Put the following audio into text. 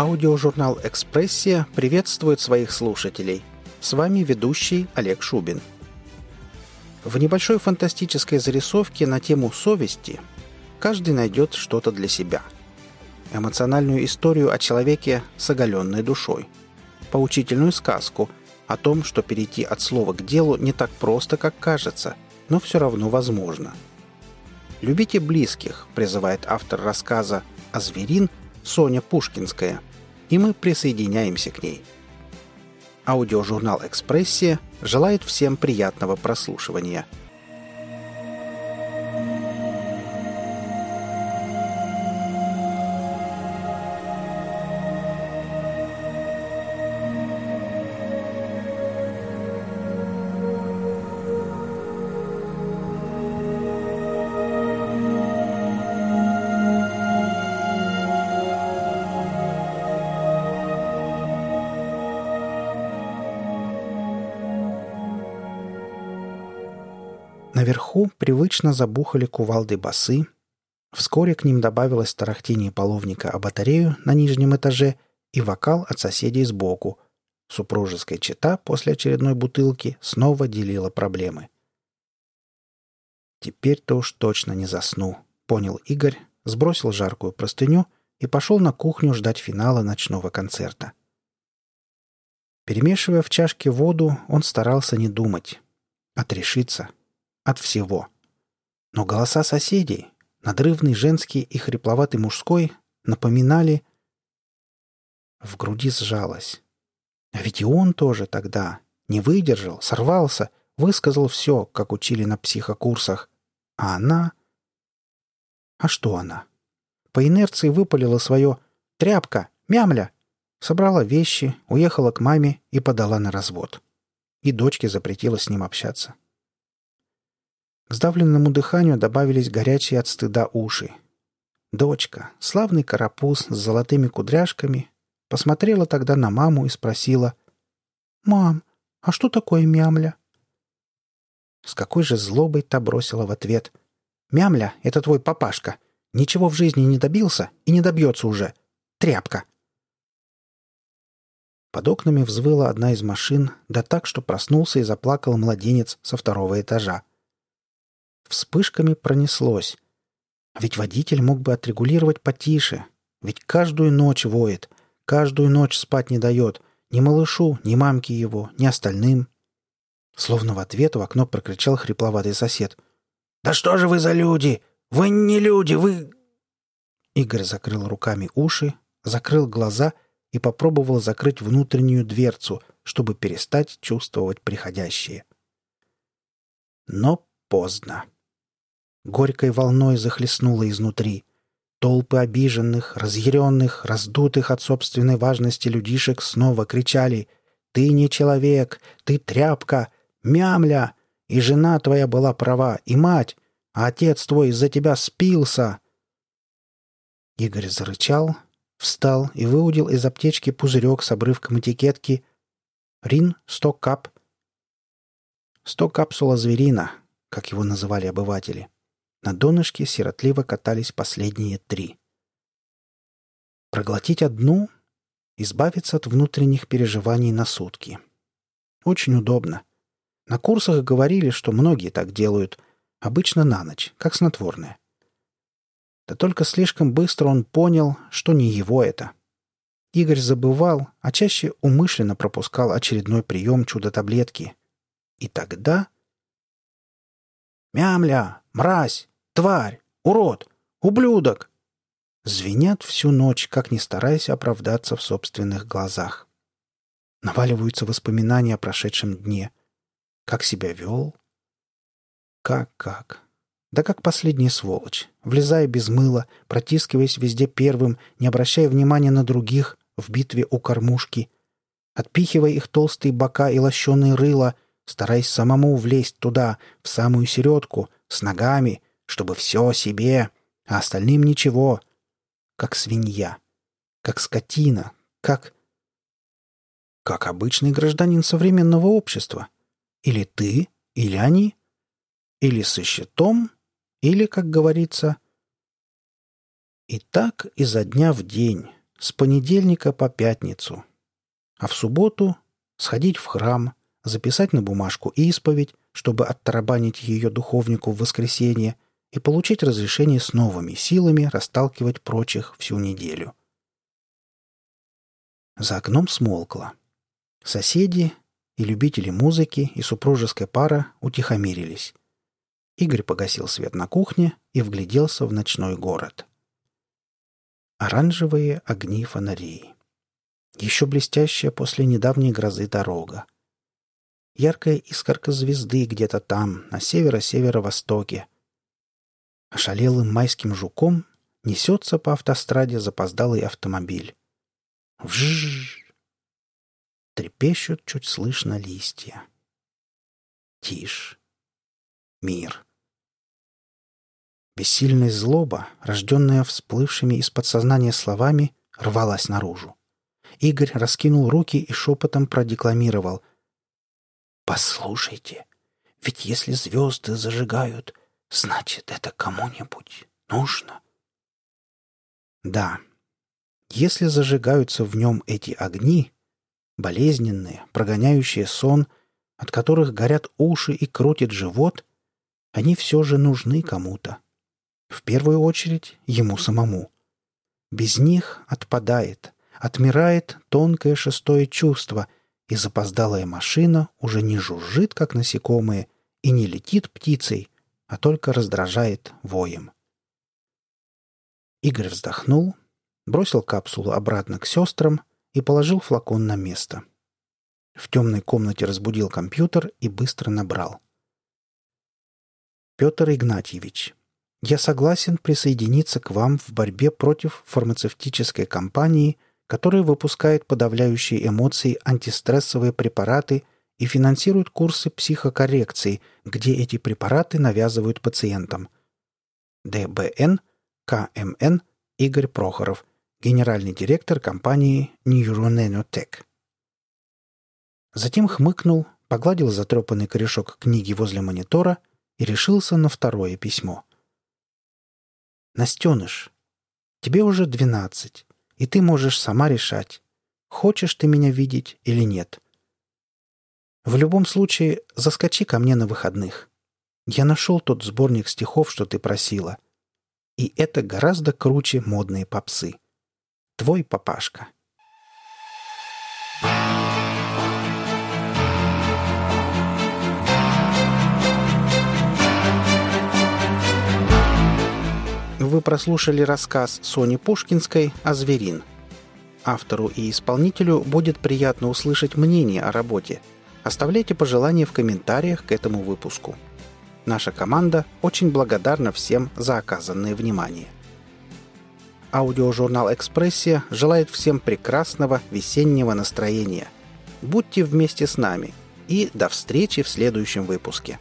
Аудиожурнал «Экспрессия» приветствует своих слушателей. С вами ведущий Олег Шубин. В небольшой фантастической зарисовке на тему совести каждый найдет что-то для себя. Эмоциональную историю о человеке с оголенной душой. Поучительную сказку о том, что перейти от слова к делу не так просто, как кажется, но все равно возможно. «Любите близких», призывает автор рассказа «А зверин» Соня Пушкинская, и мы присоединяемся к ней. Аудиожурнал «Экспрессия» желает всем приятного прослушивания – Наверху привычно забухали кувалды басы. Вскоре к ним добавилось тарахтение половника о батарею на нижнем этаже и вокал от соседей сбоку. Супружеская чета после очередной бутылки снова делила проблемы. «Теперь-то уж точно не засну», — понял Игорь, сбросил жаркую простыню и пошел на кухню ждать финала ночного концерта. Перемешивая в чашке воду, он старался не думать, отрешиться — от всего. Но голоса соседей, надрывный женский и хрипловатый мужской, напоминали... В груди сжалось. А ведь и он тоже тогда не выдержал, сорвался, высказал все, как учили на психокурсах. А она... А что она? По инерции выпалила свое «тряпка, мямля», собрала вещи, уехала к маме и подала на развод. И дочке запретила с ним общаться. К сдавленному дыханию добавились горячие от стыда уши. Дочка, славный карапуз с золотыми кудряшками, посмотрела тогда на маму и спросила «Мам, а что такое мямля?» С какой же злобой та бросила в ответ «Мямля — это твой папашка. Ничего в жизни не добился и не добьется уже. Тряпка!» Под окнами взвыла одна из машин, да так, что проснулся и заплакал младенец со второго этажа. Вспышками пронеслось. Ведь водитель мог бы отрегулировать потише. Ведь каждую ночь воет, каждую ночь спать не дает. Ни малышу, ни мамке его, ни остальным. Словно в ответ в окно прокричал хрипловатый сосед. «Да что же вы за люди? Вы не люди, вы...» Игорь закрыл руками уши, закрыл глаза и попробовал закрыть внутреннюю дверцу, чтобы перестать чувствовать приходящее. Но поздно горькой волной захлестнуло изнутри. Толпы обиженных, разъяренных, раздутых от собственной важности людишек снова кричали «Ты не человек! Ты тряпка! Мямля! И жена твоя была права, и мать! А отец твой из-за тебя спился!» Игорь зарычал, встал и выудил из аптечки пузырек с обрывком этикетки «Рин сто кап». Сто капсула зверина, как его называли обыватели – на донышке сиротливо катались последние три. Проглотить одну — избавиться от внутренних переживаний на сутки. Очень удобно. На курсах говорили, что многие так делают, обычно на ночь, как снотворное. Да только слишком быстро он понял, что не его это. Игорь забывал, а чаще умышленно пропускал очередной прием чудо-таблетки. И тогда... «Мямля! Мразь! Тварь! Урод! Ублюдок!» Звенят всю ночь, как ни стараясь оправдаться в собственных глазах. Наваливаются воспоминания о прошедшем дне. Как себя вел? Как-как? Да как последняя сволочь, влезая без мыла, протискиваясь везде первым, не обращая внимания на других, в битве у кормушки, отпихивая их толстые бока и лощеные рыла, стараясь самому влезть туда, в самую середку, с ногами, чтобы все себе, а остальным ничего. Как свинья, как скотина, как... Как обычный гражданин современного общества. Или ты, или они. Или со щитом, или, как говорится... И так изо дня в день, с понедельника по пятницу. А в субботу сходить в храм, записать на бумажку исповедь, чтобы оттарабанить ее духовнику в воскресенье и получить разрешение с новыми силами расталкивать прочих всю неделю. За окном смолкло. Соседи и любители музыки, и супружеская пара утихомирились. Игорь погасил свет на кухне и вгляделся в ночной город. Оранжевые огни фонарей. Еще блестящая после недавней грозы дорога. Яркая искорка звезды где-то там, на северо-северо-востоке. Ошалелым майским жуком несется по автостраде запоздалый автомобиль. Вжжж! Трепещут чуть слышно листья. Тишь. Мир. Бессильная злоба, рожденная всплывшими из подсознания словами, рвалась наружу. Игорь раскинул руки и шепотом продекламировал. «Послушайте, ведь если звезды зажигают, значит, это кому-нибудь нужно». Да, если зажигаются в нем эти огни, болезненные, прогоняющие сон, от которых горят уши и крутит живот, они все же нужны кому-то. В первую очередь ему самому. Без них отпадает, отмирает тонкое шестое чувство, и запоздалая машина уже не жужжит, как насекомые, и не летит птицей, а только раздражает воем. Игорь вздохнул, бросил капсулу обратно к сестрам и положил флакон на место. В темной комнате разбудил компьютер и быстро набрал. «Петр Игнатьевич, я согласен присоединиться к вам в борьбе против фармацевтической компании, которая выпускает подавляющие эмоции антистрессовые препараты и финансирует курсы психокоррекции, где эти препараты навязывают пациентам. ДБН, КМН, Игорь Прохоров, генеральный директор компании Neuronanotech. Затем хмыкнул, погладил затрепанный корешок книги возле монитора и решился на второе письмо. «Настеныш, тебе уже двенадцать, и ты можешь сама решать, хочешь ты меня видеть или нет. В любом случае, заскочи ко мне на выходных. Я нашел тот сборник стихов, что ты просила. И это гораздо круче модные попсы. Твой папашка». Вы прослушали рассказ Сони Пушкинской о «Зверин». Автору и исполнителю будет приятно услышать мнение о работе. Оставляйте пожелания в комментариях к этому выпуску. Наша команда очень благодарна всем за оказанное внимание. Аудиожурнал «Экспрессия» желает всем прекрасного весеннего настроения. Будьте вместе с нами и до встречи в следующем выпуске.